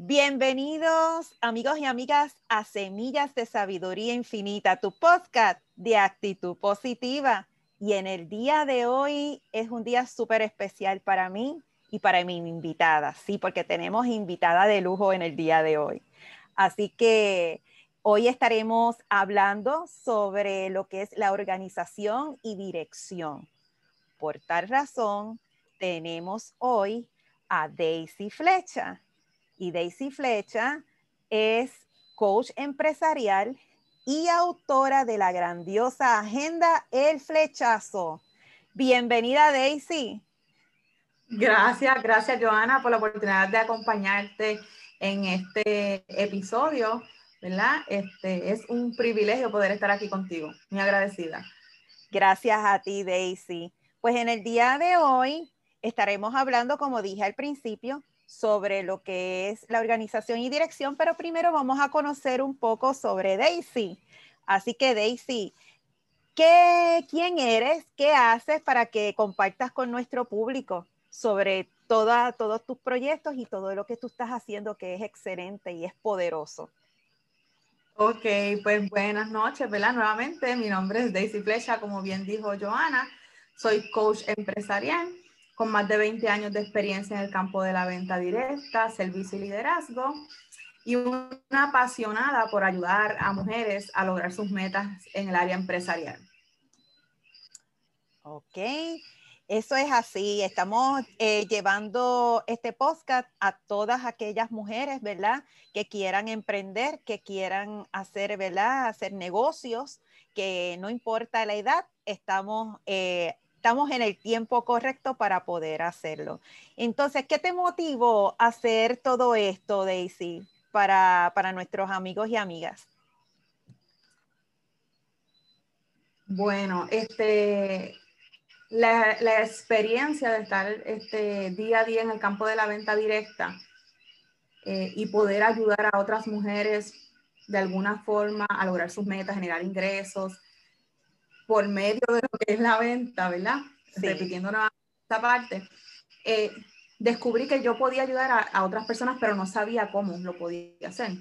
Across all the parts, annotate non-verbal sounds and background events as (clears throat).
Bienvenidos amigos y amigas a Semillas de Sabiduría Infinita, tu podcast de actitud positiva. Y en el día de hoy es un día súper especial para mí y para mi invitada, sí, porque tenemos invitada de lujo en el día de hoy. Así que hoy estaremos hablando sobre lo que es la organización y dirección. Por tal razón, tenemos hoy a Daisy Flecha. Y Daisy Flecha es coach empresarial y autora de la grandiosa agenda El Flechazo. Bienvenida Daisy. Gracias, gracias Joana por la oportunidad de acompañarte en este episodio, ¿verdad? Este es un privilegio poder estar aquí contigo. Muy agradecida. Gracias a ti, Daisy. Pues en el día de hoy estaremos hablando, como dije al principio, sobre lo que es la organización y dirección, pero primero vamos a conocer un poco sobre Daisy. Así que Daisy, ¿qué, ¿quién eres? ¿Qué haces para que compartas con nuestro público sobre toda, todos tus proyectos y todo lo que tú estás haciendo que es excelente y es poderoso? Ok, pues buenas noches, ¿verdad? Nuevamente, mi nombre es Daisy Flecha, como bien dijo Joana, soy coach empresarial con más de 20 años de experiencia en el campo de la venta directa, servicio y liderazgo, y una apasionada por ayudar a mujeres a lograr sus metas en el área empresarial. Ok, eso es así. Estamos eh, llevando este podcast a todas aquellas mujeres, ¿verdad? Que quieran emprender, que quieran hacer, ¿verdad? Hacer negocios, que no importa la edad, estamos eh, estamos en el tiempo correcto para poder hacerlo. Entonces, ¿qué te motivó a hacer todo esto, Daisy, para, para nuestros amigos y amigas? Bueno, este, la, la, experiencia de estar este, día a día en el campo de la venta directa eh, y poder ayudar a otras mujeres de alguna forma a lograr sus metas, generar ingresos, por medio de lo que es la venta, ¿verdad? Repitiendo esta parte, eh, descubrí que yo podía ayudar a, otras personas, pero no sabía cómo lo podía hacer.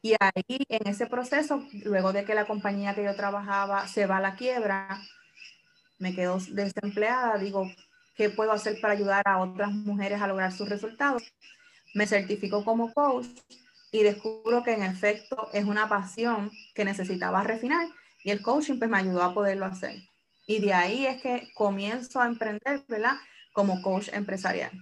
Y ahí, en ese proceso, luego de que la compañía que yo trabajaba se va a la quiebra, me quedo desempleada, digo, ¿qué puedo hacer para ayudar a otras mujeres a lograr sus resultados? Me certifico como coach y descubro que en efecto es una pasión que necesitaba refinar y el coaching pues me ayudó a poderlo hacer. Y de ahí es que comienzo a emprender, ¿verdad? Como coach empresarial.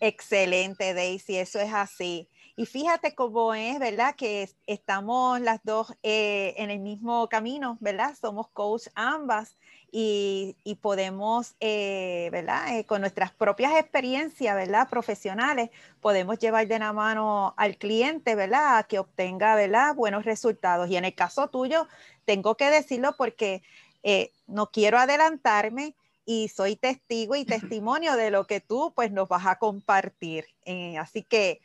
Excelente, Daisy, eso es así. Y fíjate cómo es, ¿verdad? Que estamos las dos eh, en el mismo camino, ¿verdad? Somos coach ambas y, podemos, eh, ¿verdad? Eh, con nuestras propias experiencias, ¿verdad? Profesionales, podemos llevar de la mano al cliente, ¿verdad? A que obtenga, ¿verdad? Buenos resultados. Y en el caso tuyo, tengo que decirlo porque no quiero adelantarme y soy testigo y (laughs) testimonio de lo que tú, pues, nos vas a compartir. así que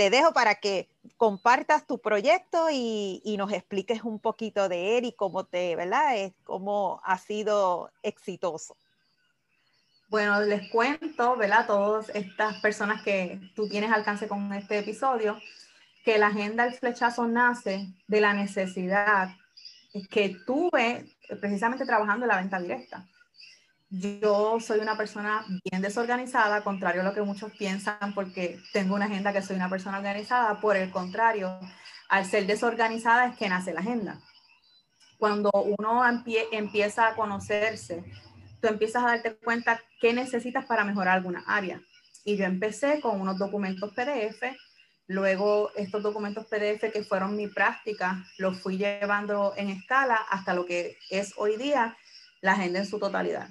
te dejo para que compartas tu proyecto y, nos expliques un poquito de él y cómo te, ¿verdad? Es, cómo ha sido exitoso. Bueno, les cuento, ¿verdad? Todas estas personas que tú tienes alcance con este episodio, que la agenda del flechazo nace de la necesidad que tuve precisamente trabajando en la venta directa yo soy una persona bien desorganizada, contrario a lo que muchos piensan, porque tengo una agenda que soy una persona organizada. Por el contrario, al ser desorganizada es que nace la agenda. Cuando uno empieza a conocerse, tú empiezas a darte cuenta qué necesitas para mejorar alguna área. Y yo empecé con unos documentos PDF, luego estos documentos PDF que fueron mi práctica, los fui llevando en escala hasta lo que es hoy día la agenda en su totalidad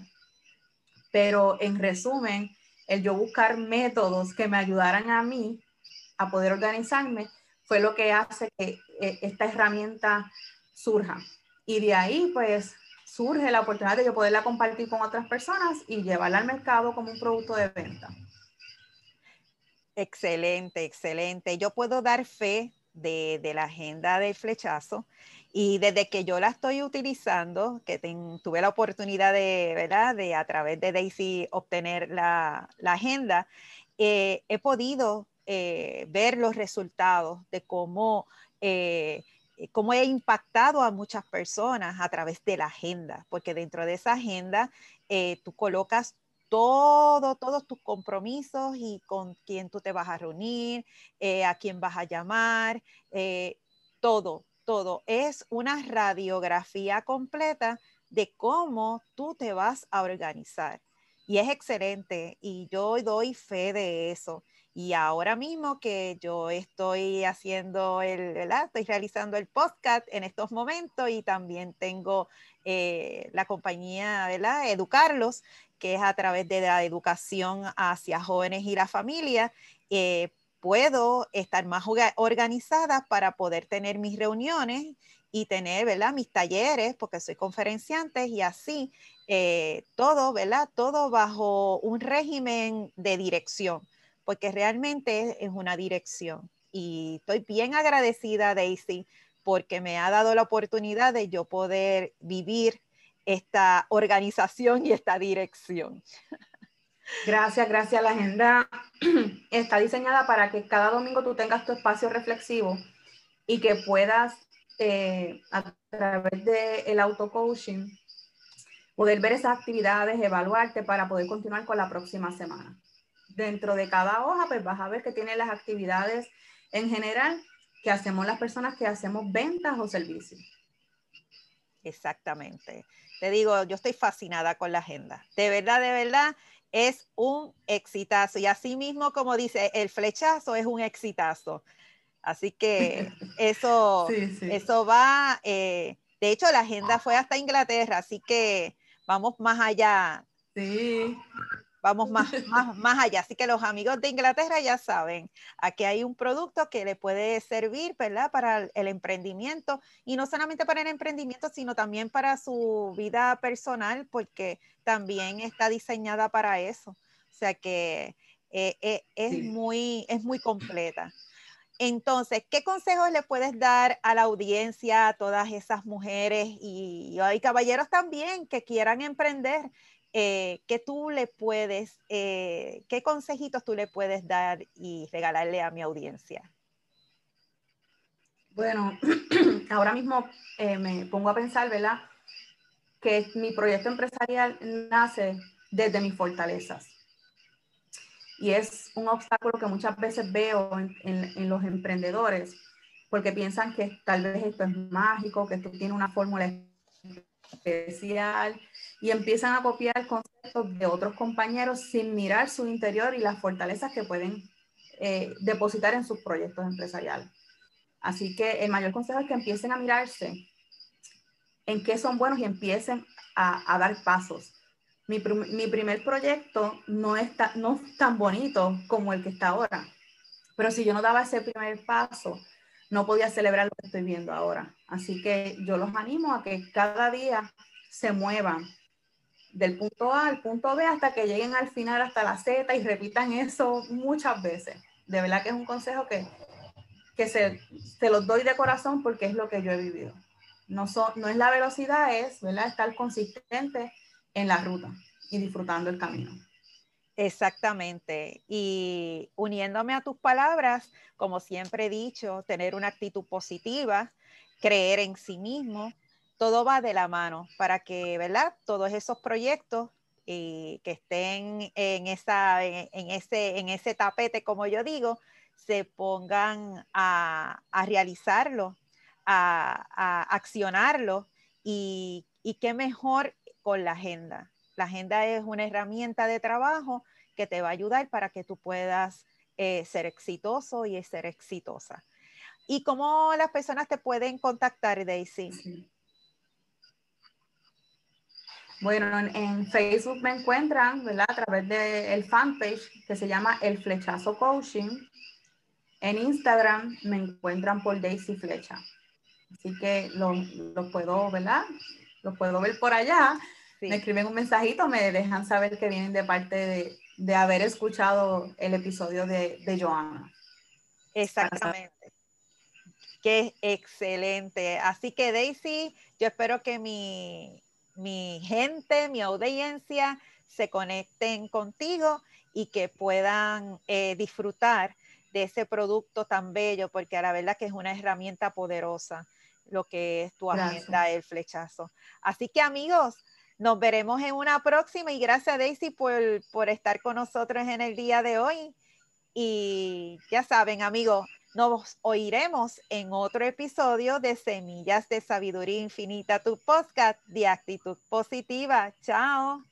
pero en resumen, el yo buscar métodos que me ayudaran a mí a poder organizarme fue lo que hace que eh, esta herramienta surja. Y de ahí, pues, surge la oportunidad de yo poderla compartir con otras personas y llevarla al mercado como un producto de venta. Excelente, excelente. Yo puedo dar fe de, de la agenda del flechazo y desde que yo la estoy utilizando, que tuve la oportunidad de, ¿verdad? De a través de Daisy obtener la, agenda, eh, he podido ver los resultados de cómo, cómo he impactado a muchas personas a través de la agenda, porque dentro de esa agenda tú colocas todo, todos tus compromisos y con quién tú te vas a reunir, eh, a quién vas a llamar, eh, todo, todo. Es una radiografía completa de cómo tú te vas a organizar. Y es excelente y yo doy fe de eso. Y ahora mismo que yo estoy haciendo el, ¿verdad? Estoy realizando el podcast en estos momentos y también tengo eh, la compañía, ¿verdad? Educarlos, que es a través de la educación hacia jóvenes y la familia, eh, puedo estar más organizada para poder tener mis reuniones y tener, ¿verdad? Mis talleres, porque soy conferenciante y así, eh, todo, ¿verdad? Todo bajo un régimen de dirección, porque realmente es una dirección. Y estoy bien agradecida, Daisy, porque me ha dado la oportunidad de yo poder vivir esta organización y esta dirección. Gracias, gracias. La agenda (clears throat) está diseñada para que cada domingo tú tengas tu espacio reflexivo y que puedas, eh, a través del el auto-coaching, poder ver esas actividades, evaluarte para poder continuar con la próxima semana. Dentro de cada hoja, pues vas a ver que tiene las actividades en general que hacemos las personas que hacemos ventas o servicios. Exactamente. Te digo, yo estoy fascinada con la agenda. De verdad, de verdad, es un exitazo. Y así mismo, como dice, el flechazo es un exitazo. Así que (laughs) eso, eso va. Eh, de hecho, la agenda fue hasta Inglaterra, así que vamos más allá. Sí vamos más, (laughs) más, más allá. Así que los amigos de Inglaterra ya saben, aquí hay un producto que le puede servir, ¿verdad? Para el emprendimiento y no solamente para el emprendimiento, sino también para su vida personal, porque también está diseñada para eso. O sea que eh, eh, es, muy, es muy completa. Entonces, ¿qué consejos le puedes dar a la audiencia, a todas esas mujeres y, y hay caballeros también que quieran emprender? Eh, ¿qué tú le puedes, eh, qué consejitos tú le puedes dar y regalarle a mi audiencia? Bueno, (clears throat) ahora mismo eh, me pongo a pensar, ¿verdad? Que mi proyecto empresarial nace desde mis fortalezas. Y es un obstáculo que muchas veces veo en, en los emprendedores, porque piensan que tal vez esto es mágico, que esto tiene una fórmula especial y empiezan a copiar conceptos de otros compañeros sin mirar su interior y las fortalezas que pueden eh, depositar en sus proyectos empresariales. Así que el mayor consejo es que empiecen a mirarse en qué son buenos y empiecen a, dar pasos. Mi, mi, primer proyecto no es, no es tan bonito como el que está ahora, pero si yo no daba ese primer paso, no podía celebrar lo que estoy viendo ahora. Así que yo los animo a que cada día se muevan del punto A al punto B hasta que lleguen al final hasta la Z y repitan eso muchas veces. De verdad que es un consejo que, que se, se los doy de corazón porque es lo que yo he vivido. No, no es la velocidad, es ¿verdad? estar consistente en la ruta y disfrutando el camino. Exactamente. Y uniéndome a tus palabras, como siempre he dicho, tener una actitud positiva, creer en sí mismo, todo va de la mano para que, ¿verdad? Todos esos proyectos eh, que estén en, esa, en, ese, en ese tapete, como yo digo, se pongan a, realizarlo, a, accionarlo y, y qué mejor con la agenda. La agenda es una herramienta de trabajo que te va a ayudar para que tú puedas eh, ser exitoso y ser exitosa. ¿Y cómo las personas te pueden contactar, Daisy? Bueno, en, Facebook me encuentran, ¿verdad? A través del fanpage que se llama El Flechazo Coaching. En Instagram me encuentran por Daisy Flecha. Así que lo, puedo, ¿verdad? Lo puedo ver por allá me escriben un mensajito, me dejan saber que vienen de parte de, haber escuchado el episodio de, de Joana. Exactamente. Qué excelente. Así que Daisy, yo espero que mi, mi gente, mi audiencia se conecten contigo y que puedan eh, disfrutar de ese producto tan bello, porque a la verdad que es una herramienta poderosa lo que es tu agenda, el flechazo. Así que amigos, nos veremos en una próxima y gracias Daisy por, por estar con nosotros en el día de hoy. Y ya saben amigos, nos oiremos en otro episodio de Semillas de Sabiduría Infinita, tu podcast de actitud positiva. Chao.